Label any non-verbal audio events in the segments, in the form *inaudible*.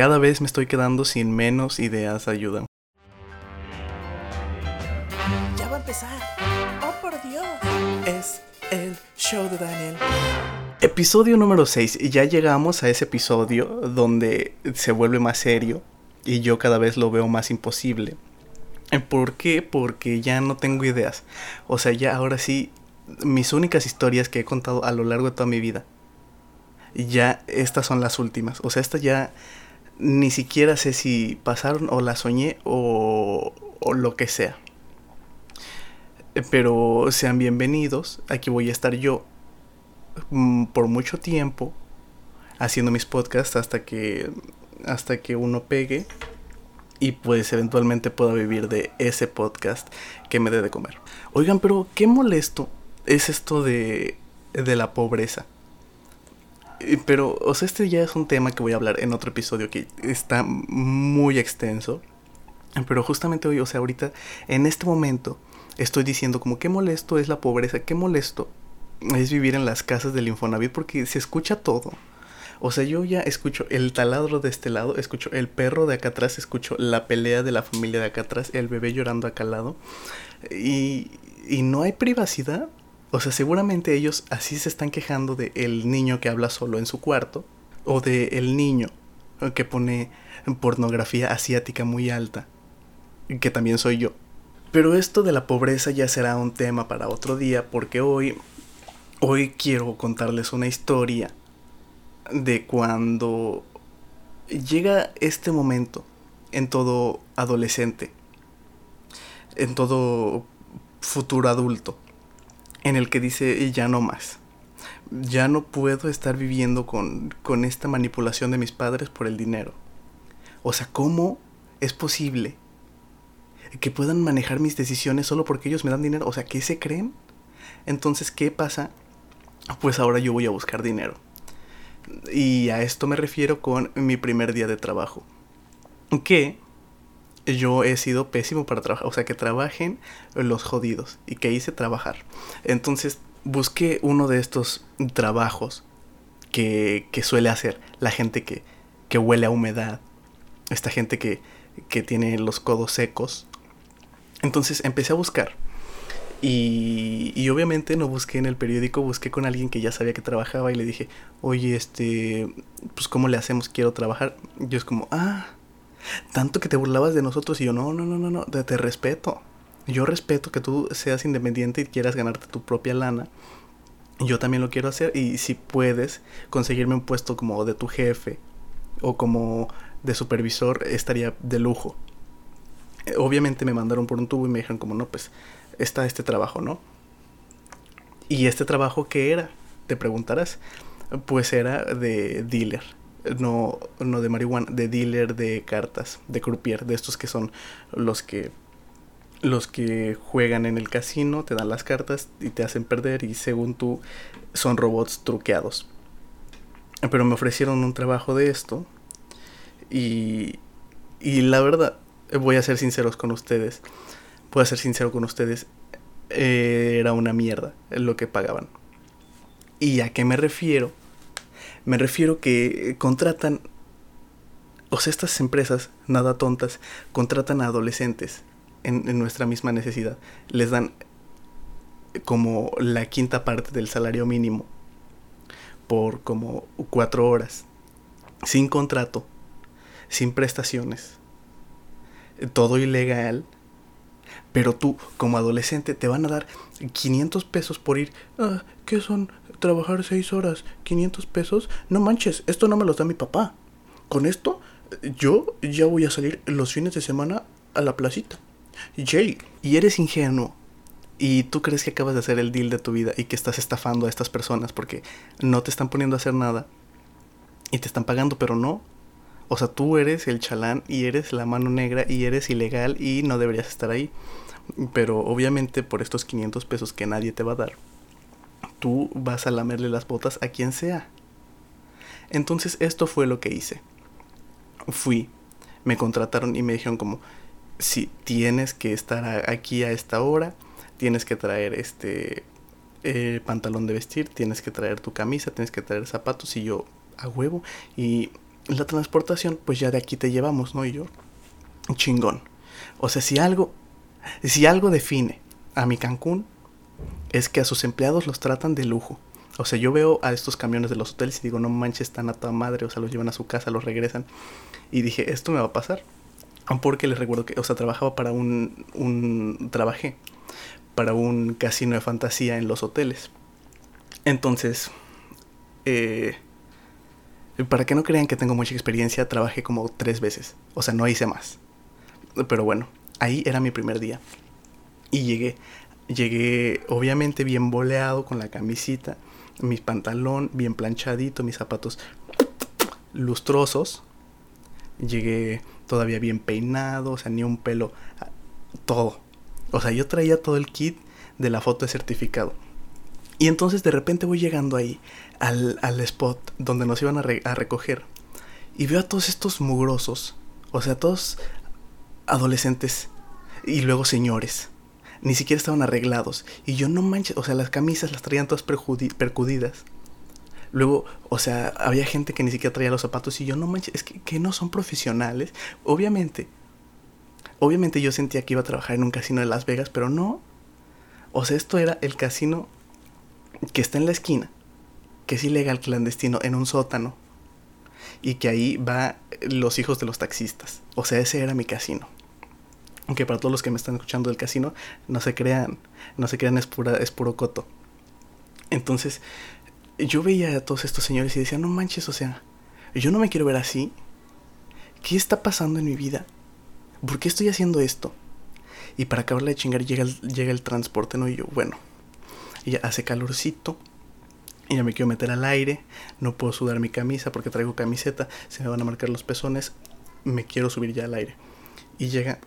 Cada vez me estoy quedando sin menos ideas de ayuda. Ya va a empezar. Oh, por Dios. Es el show de Daniel. Episodio número 6. Ya llegamos a ese episodio donde se vuelve más serio y yo cada vez lo veo más imposible. ¿Por qué? Porque ya no tengo ideas. O sea, ya ahora sí, mis únicas historias que he contado a lo largo de toda mi vida, ya estas son las últimas. O sea, estas ya ni siquiera sé si pasaron o las soñé o, o lo que sea. Pero sean bienvenidos. Aquí voy a estar yo mm, por mucho tiempo haciendo mis podcasts hasta que hasta que uno pegue y pues eventualmente pueda vivir de ese podcast que me dé de comer. Oigan, pero qué molesto es esto de, de la pobreza. Pero, o sea, este ya es un tema que voy a hablar en otro episodio que está muy extenso. Pero justamente hoy, o sea, ahorita, en este momento, estoy diciendo como qué molesto es la pobreza, qué molesto es vivir en las casas del Infonavit porque se escucha todo. O sea, yo ya escucho el taladro de este lado, escucho el perro de acá atrás, escucho la pelea de la familia de acá atrás, el bebé llorando acá al lado. Y, y no hay privacidad. O sea, seguramente ellos así se están quejando de el niño que habla solo en su cuarto. O de el niño que pone pornografía asiática muy alta. Que también soy yo. Pero esto de la pobreza ya será un tema para otro día porque hoy hoy quiero contarles una historia de cuando llega este momento en todo adolescente, en todo futuro adulto, en el que dice ya no más. Ya no puedo estar viviendo con, con esta manipulación de mis padres por el dinero. O sea, ¿cómo es posible que puedan manejar mis decisiones solo porque ellos me dan dinero? O sea, ¿qué se creen? Entonces, ¿qué pasa? Pues ahora yo voy a buscar dinero. Y a esto me refiero con mi primer día de trabajo. Que yo he sido pésimo para trabajar. O sea, que trabajen los jodidos. Y que hice trabajar. Entonces busqué uno de estos trabajos que, que suele hacer la gente que, que huele a humedad. Esta gente que, que tiene los codos secos. Entonces empecé a buscar. Y, y, obviamente no busqué en el periódico, busqué con alguien que ya sabía que trabajaba y le dije, oye, este, pues ¿cómo le hacemos? Quiero trabajar. Yo es como, ah, tanto que te burlabas de nosotros y yo, no, no, no, no, no, te, te respeto. Yo respeto que tú seas independiente y quieras ganarte tu propia lana. Yo también lo quiero hacer y si puedes conseguirme un puesto como de tu jefe o como de supervisor, estaría de lujo. Obviamente me mandaron por un tubo y me dijeron como, no, pues está este trabajo, ¿no? ¿Y este trabajo qué era? Te preguntarás. Pues era de dealer. No, no de marihuana, de dealer de cartas, de croupier, de estos que son los que los que juegan en el casino, te dan las cartas y te hacen perder y según tú son robots truqueados. Pero me ofrecieron un trabajo de esto y, y la verdad, voy a ser sinceros con ustedes puedo ser sincero con ustedes, eh, era una mierda lo que pagaban. ¿Y a qué me refiero? Me refiero que contratan, o sea, estas empresas, nada tontas, contratan a adolescentes en, en nuestra misma necesidad. Les dan como la quinta parte del salario mínimo por como cuatro horas, sin contrato, sin prestaciones, todo ilegal pero tú, como adolescente, te van a dar 500 pesos por ir. Ah, ¿Qué son? Trabajar 6 horas. 500 pesos. No manches, esto no me los da mi papá. Con esto, yo ya voy a salir los fines de semana a la placita. Jay, y eres ingenuo. Y tú crees que acabas de hacer el deal de tu vida y que estás estafando a estas personas porque no te están poniendo a hacer nada y te están pagando, pero no. O sea, tú eres el chalán y eres la mano negra y eres ilegal y no deberías estar ahí. Pero obviamente por estos 500 pesos que nadie te va a dar, tú vas a lamerle las botas a quien sea. Entonces esto fue lo que hice. Fui, me contrataron y me dijeron como, si tienes que estar aquí a esta hora, tienes que traer este pantalón de vestir, tienes que traer tu camisa, tienes que traer zapatos y yo a huevo y la transportación, pues ya de aquí te llevamos, ¿no? Y yo, chingón. O sea, si algo, si algo define a mi Cancún, es que a sus empleados los tratan de lujo. O sea, yo veo a estos camiones de los hoteles y digo, no manches, están a toda madre, o sea, los llevan a su casa, los regresan. Y dije, esto me va a pasar. Porque les recuerdo que, o sea, trabajaba para un, un, trabajé para un casino de fantasía en los hoteles. Entonces, eh, para que no crean que tengo mucha experiencia, trabajé como tres veces. O sea, no hice más. Pero bueno, ahí era mi primer día. Y llegué, llegué obviamente bien boleado con la camisita, mi pantalón bien planchadito, mis zapatos lustrosos. Llegué todavía bien peinado, o sea, ni un pelo, todo. O sea, yo traía todo el kit de la foto de certificado. Y entonces de repente voy llegando ahí al, spot donde nos iban a, a, recoger. Y veo a todos estos mugrosos. O sea, todos adolescentes y luego señores. Ni siquiera estaban arreglados. Y yo no manches, o sea, las camisas las traían todas percudidas. Luego, o sea, había gente que ni siquiera traía los zapatos y yo no manches, es que, que no son profesionales. Obviamente, obviamente yo sentía que iba a trabajar en un casino de Las Vegas, pero no. O sea, esto era el casino que está en la esquina, que es ilegal clandestino en un sótano y que ahí va los hijos de los taxistas. O sea, ese era mi casino. Aunque para todos los que me están escuchando del casino, no se crean, no se crean, es, pura, es puro coto. Entonces, yo veía a todos estos señores y decía, no manches, o sea, yo no me quiero ver así. ¿Qué está pasando en mi vida? ¿Por qué estoy haciendo esto? Y para acabarle de chingar llega el, llega el transporte, ¿no? Y yo, bueno, y ya hace calorcito. Y ya me quiero meter al aire. No puedo sudar mi camisa porque traigo camiseta. Se me van a marcar los pezones. Me quiero subir ya al aire. Y llega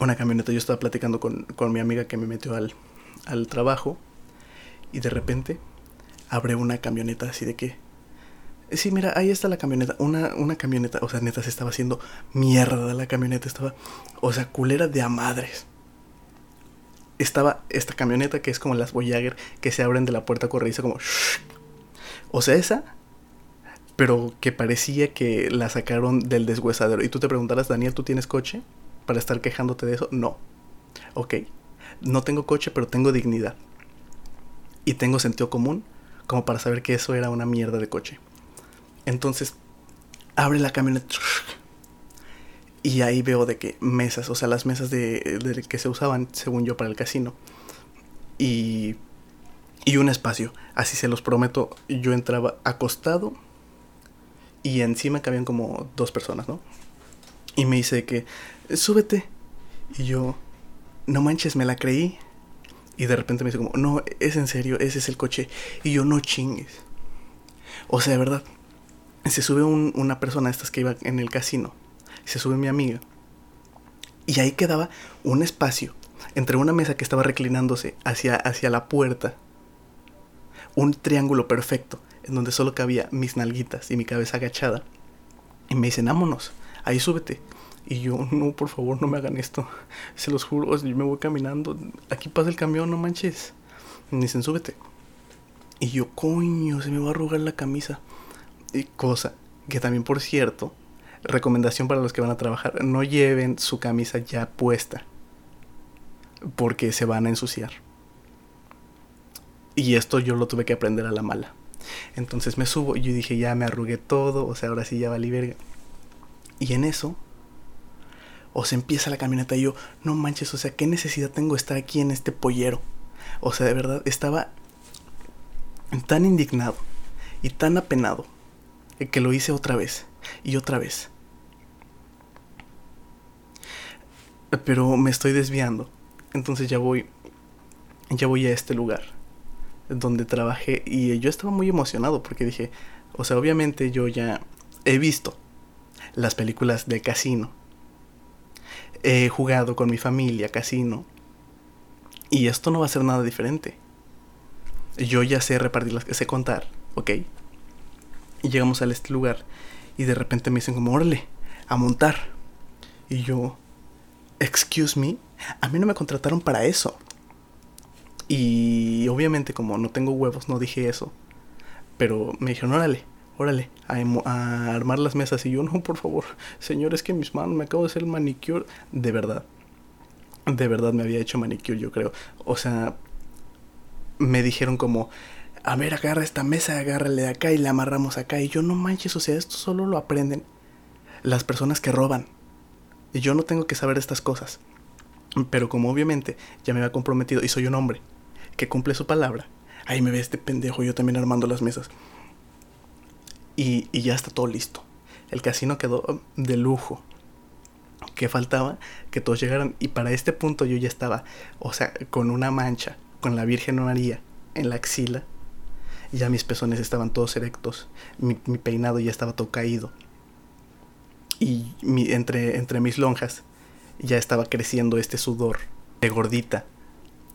una camioneta. Yo estaba platicando con, con mi amiga que me metió al, al trabajo. Y de repente abre una camioneta así de que... Sí, mira, ahí está la camioneta. Una, una camioneta. O sea, neta, se estaba haciendo mierda la camioneta. Estaba... O sea, culera de a madres estaba esta camioneta que es como las Voyager que se abren de la puerta corrediza como... O sea, esa, pero que parecía que la sacaron del deshuesadero. Y tú te preguntarás, Daniel, ¿tú tienes coche para estar quejándote de eso? No. Ok, no tengo coche, pero tengo dignidad. Y tengo sentido común como para saber que eso era una mierda de coche. Entonces, abre la camioneta y ahí veo de que mesas, o sea, las mesas de, que se usaban, según yo, para el casino. Y, y un espacio. Así se los prometo, yo entraba acostado y encima cabían como dos personas, ¿no? Y me dice que, súbete. Y yo, no manches, me la creí. Y de repente me dice como, no, es en serio, ese es el coche. Y yo, no chingues. O sea, de verdad, se sube una persona, estas que iba en el casino se sube mi amiga. Y ahí quedaba un espacio entre una mesa que estaba reclinándose hacia, hacia la puerta. Un triángulo perfecto en donde solo cabía mis nalguitas y mi cabeza agachada. Y me dicen, vámonos, ahí súbete. Y yo, no, por favor, no me hagan esto. Se los juro, yo me voy caminando. Aquí pasa el camión, no manches. me dicen, súbete. Y yo, coño, se me va a arrugar la camisa. Y cosa que también, por cierto, recomendación para los que van a trabajar, no lleven su camisa ya puesta porque se van a ensuciar. Y esto yo lo tuve que aprender a la mala. Entonces me subo y yo dije, ya me arrugué todo, o sea, ahora sí ya valí verga. Y en eso, o se empieza la camioneta y yo, no manches, o sea, ¿qué necesidad tengo de estar aquí en este pollero? O sea, de verdad, estaba tan indignado y tan apenado que lo hice otra vez y otra vez. Pero me estoy desviando. Entonces ya voy ya voy a este lugar donde trabajé y yo estaba muy emocionado porque dije, o sea, obviamente yo ya he visto las películas de casino. He jugado con mi familia casino. Y esto no va a ser nada diferente. Yo ya sé repartir las que sé contar, ¿ok? Y llegamos a este lugar y de repente me dicen como, órale, a montar. Y yo, excuse me, a mí no me contrataron para eso. Y obviamente como no tengo huevos no dije eso. Pero me dijeron, órale, órale, a, a armar las mesas. Y yo, no, por favor, señor, es que mis manos, me acabo de hacer manicure. De verdad, de verdad me había hecho manicure, yo creo. O sea, me dijeron como, a ver, agarra esta mesa, agárrale de acá y la amarramos acá. Y yo, no manches, o sea, esto solo lo aprenden las personas que roban. Y yo no tengo que saber estas cosas. Pero como obviamente ya me había comprometido y soy un hombre que cumple su palabra, ahí me ve este pendejo yo también armando las mesas. Y, y ya está todo listo. El casino quedó de lujo. Que faltaba que todos llegaran. Y para este punto yo ya estaba, o sea, con una mancha, con la Virgen María en la axila. Ya mis pezones estaban todos erectos. Mi, peinado ya estaba todo caído. Y mi- entre, entre mis lonjas ya estaba creciendo este sudor de gordita.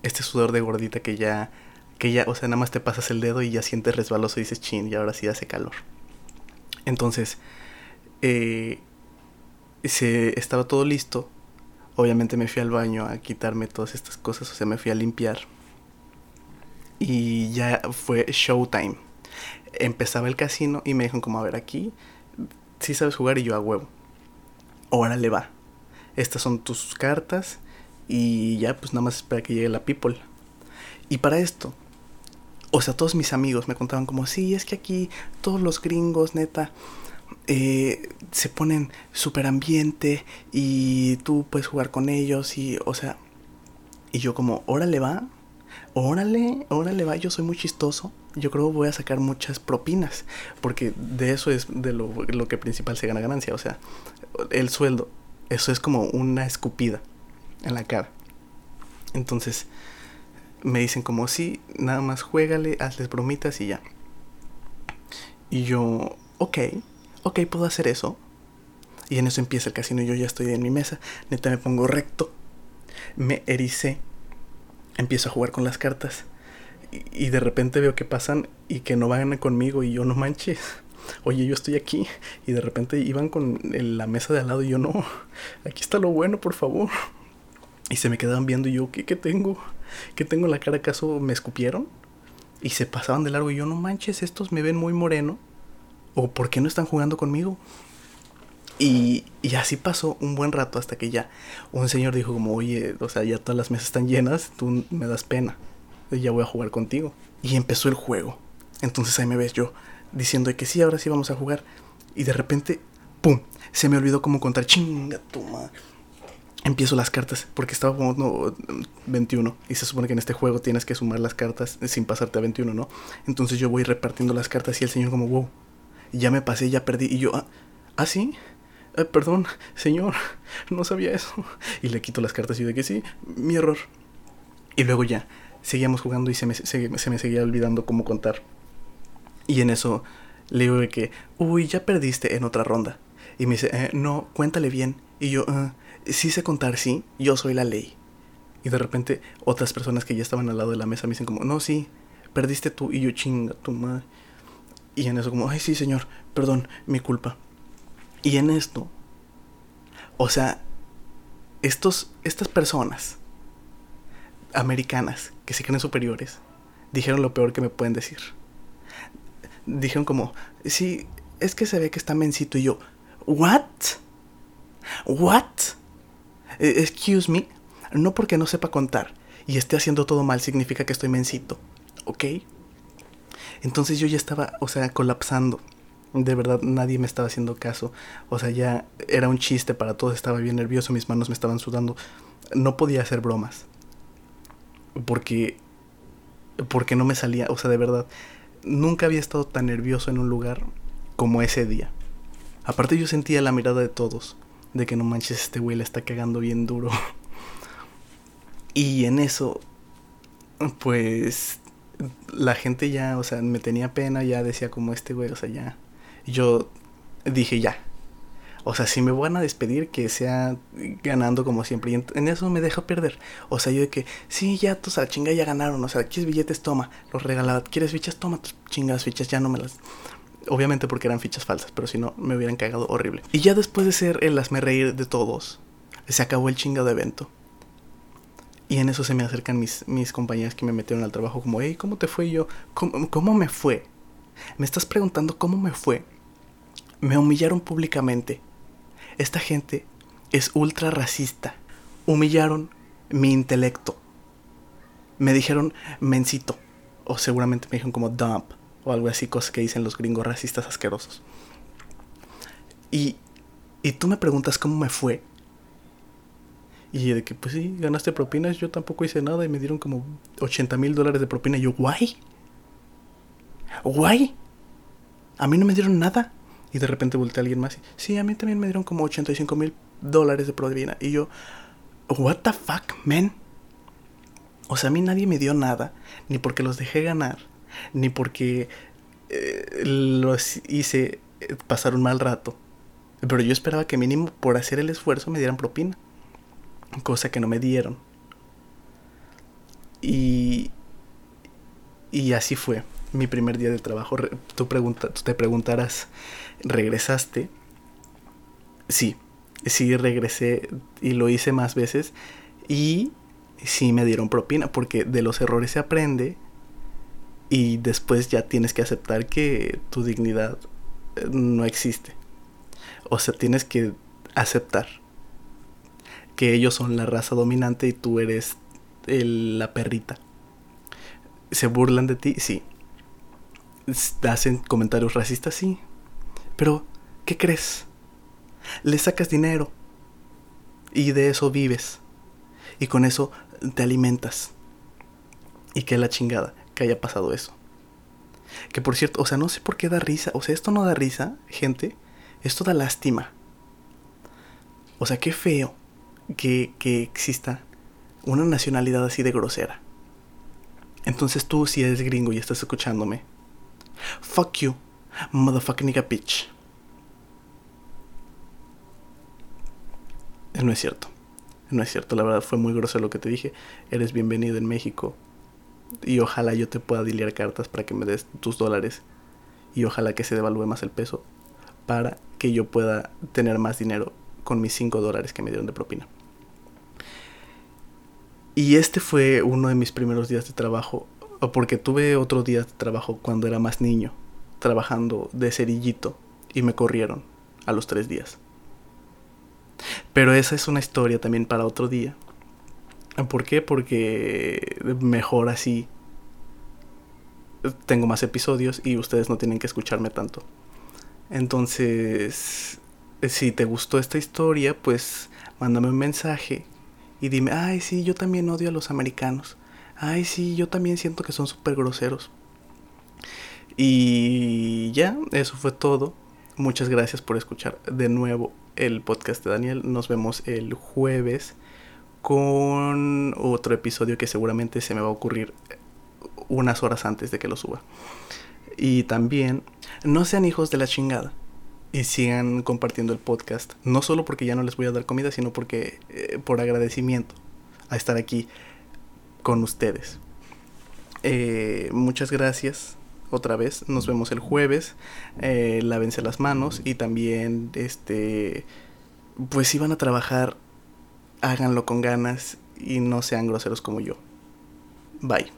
Este sudor de gordita que ya, que ya, o sea, nada más te pasas el dedo y ya sientes resbaloso y dices, chin, y ahora sí hace calor. Entonces, eh, se, estaba todo listo. Obviamente me fui al baño a quitarme todas estas cosas, o sea, me fui a limpiar. Y ya fue showtime. Empezaba el casino y me dijeron como, a ver, aquí sí sabes jugar y yo a huevo. Órale va. Estas son tus cartas y ya pues nada más espera que llegue la people. Y para esto, o sea, todos mis amigos me contaban como, sí, es que aquí todos los gringos, neta, eh, se ponen súper ambiente y tú puedes jugar con ellos y, o sea, y yo como, órale va, órale, órale va, yo soy muy chistoso. Yo creo voy a sacar muchas propinas, porque de eso es de lo, lo que principal se gana ganancia, o sea, el sueldo, eso es como una escupida en la cara. Entonces, me dicen como, sí, nada más juégale, hazles bromitas y ya. Y yo, ok, ok, puedo hacer eso. Y en eso empieza el casino y yo ya estoy en mi mesa, neta me pongo recto, me ericé, empiezo a jugar con las cartas. Y, de repente veo que pasan y que no van conmigo y yo no manches. Oye, yo estoy aquí y de repente iban con la mesa de al lado y yo no. Aquí está lo bueno, por favor. Y se me quedaban viendo y yo, ¿qué, qué tengo? ¿Qué tengo en la cara? ¿Acaso me escupieron? Y se pasaban de largo y yo, no manches, estos me ven muy moreno. ¿O por qué no están jugando conmigo? Y, y así pasó un buen rato hasta que ya un señor dijo como, oye, o sea, ya todas las mesas están llenas, tú me das pena. Ya voy a jugar contigo. Y empezó el juego. Entonces ahí me ves yo diciendo que sí, ahora sí vamos a jugar. Y de repente, ¡pum! Se me olvidó cómo contar. Chinga madre. Empiezo las cartas porque estaba jugando mm, 21 y se supone que en este juego tienes que sumar las cartas sin pasarte a 21, ¿no? Entonces yo voy repartiendo las cartas y el señor como, wow, ya me pasé, ya perdí. Y yo, ah, ¿ah sí? Perdón, señor, no sabía eso. Y le quito las cartas y yo de que sí, mi error. Y luego ya, seguíamos jugando y se me, se, se me seguía olvidando cómo contar. Y en eso le digo de que, uy, ya perdiste en otra ronda. Y me dice, eh, no, cuéntale bien. Y yo, "Ah, sí sé contar, sí, yo soy la ley. Y de repente otras personas que ya estaban al lado de la mesa me dicen como, no, sí, perdiste tú. Y yo, chinga, tu madre. Y en eso como, ay, sí, señor, perdón, mi culpa. Y en esto, o sea, estos, estas personas americanas que se creen superiores dijeron lo peor que me pueden decir. Dijeron como, sí, es que se ve que está mencito. Y yo, ¿what? ¿What? Eh, Excuse me. No porque no sepa contar y esté haciendo todo mal significa que estoy mencito. ¿Ok? Entonces yo ya estaba, o sea, colapsando. De verdad, nadie me estaba haciendo caso. O sea, ya era un chiste para todos. Estaba bien nervioso, mis manos me estaban sudando. No podía hacer bromas. Porque. Porque no me salía. O sea, de verdad. Nunca había estado tan nervioso en un lugar como ese día. Aparte, yo sentía la mirada de todos. De que no manches, este güey le está cagando bien duro. *laughs* Y en eso. Pues. La gente ya, o sea, me tenía pena. Ya decía como este güey, o sea, ya yo dije ya. O sea, si me van a despedir, que sea ganando como siempre. Y en, eso me dejo perder. O sea, yo de que, sí, ya, tus a la chinga ya ganaron. O sea, ¿quieres billetes? Toma. Los regalaba. ¿Quieres fichas? Toma tus chingas fichas. Ya no me las. Obviamente porque eran fichas falsas, pero si no, me hubieran cagado horrible. Y ya después de ser el hazme reír de todos, se acabó el chingado evento. Y en eso se me acercan mis, mis compañeras que me metieron al trabajo como, hey, ¿cómo te fue? Yo, ¿cómo, cómo me fue? Me estás preguntando cómo me fue. Me humillaron públicamente. Esta gente es ultra racista. Humillaron mi intelecto. Me dijeron mencito. O seguramente me dijeron como dump. O algo así, cosas que dicen los gringos racistas asquerosos. Y, y tú me preguntas cómo me fue. Y de que, pues sí, ganaste propinas, yo tampoco hice nada y me dieron como 80 mil dólares de propina. Y yo, guay. Guay. A mí no me dieron nada. Y de repente volteé a alguien más y, sí, a mí también me dieron como 85 mil dólares de propina. Y yo, what the fuck, man. O sea, a mí nadie me dio nada, ni porque los dejé ganar, ni porque eh, los hice pasar un mal rato. Pero yo esperaba que mínimo por hacer el esfuerzo me dieran propina. Cosa que no me dieron. Y, y así fue mi primer día de trabajo. Tú, pregunta, te preguntarás, ¿regresaste? Sí, sí regresé y lo hice más veces. Y sí me dieron propina porque de los errores se aprende y después ya tienes que aceptar que tu dignidad eh, no existe. O sea, tienes que aceptar que ellos son la raza dominante y tú eres la perrita. ¿Se burlan de ti? Sí. ¿Hacen comentarios racistas? Sí. Pero, ¿qué crees? Le sacas dinero y de eso vives. Y con eso te alimentas. Y que la chingada que haya pasado eso. Que por cierto, o sea, no sé por qué da risa. O sea, esto no da risa, gente. Esto da lástima. O sea, qué feo que, que exista una nacionalidad así de grosera. Entonces tú, si eres gringo y estás escuchándome, fuck you, motherfucking nigga bitch. No es cierto. No es cierto, la verdad fue muy grosero lo que te dije. Eres bienvenido en México. Y ojalá yo te pueda diliar cartas para que me des tus dólares. Y ojalá que se devalúe más el peso. Para que yo pueda tener más dinero con mis 5 dólares que me dieron de propina. Y este fue uno de mis primeros días de trabajo. Porque tuve otro día de trabajo cuando era más niño. Trabajando de cerillito. Y me corrieron a los tres días. Pero esa es una historia también para otro día. ¿Por qué? Porque mejor así tengo más episodios y ustedes no tienen que escucharme tanto. Entonces, si te gustó esta historia, pues mándame un mensaje y dime, ay, sí, yo también odio a los americanos. Ay, sí, yo también siento que son súper groseros. Y ya, eso fue todo. Muchas gracias por escuchar de nuevo el podcast de Daniel. Nos vemos el jueves con otro episodio que seguramente se me va a ocurrir unas horas antes de que lo suba. Y también, no sean hijos de la chingada y sigan compartiendo el podcast. No solo porque ya no les voy a dar comida, sino porque eh, por agradecimiento a estar aquí con ustedes. Eh, muchas gracias otra vez. Nos vemos el jueves. Eh, lávense las manos y también, este, pues si van a trabajar, háganlo con ganas y no sean groseros como yo. Bye.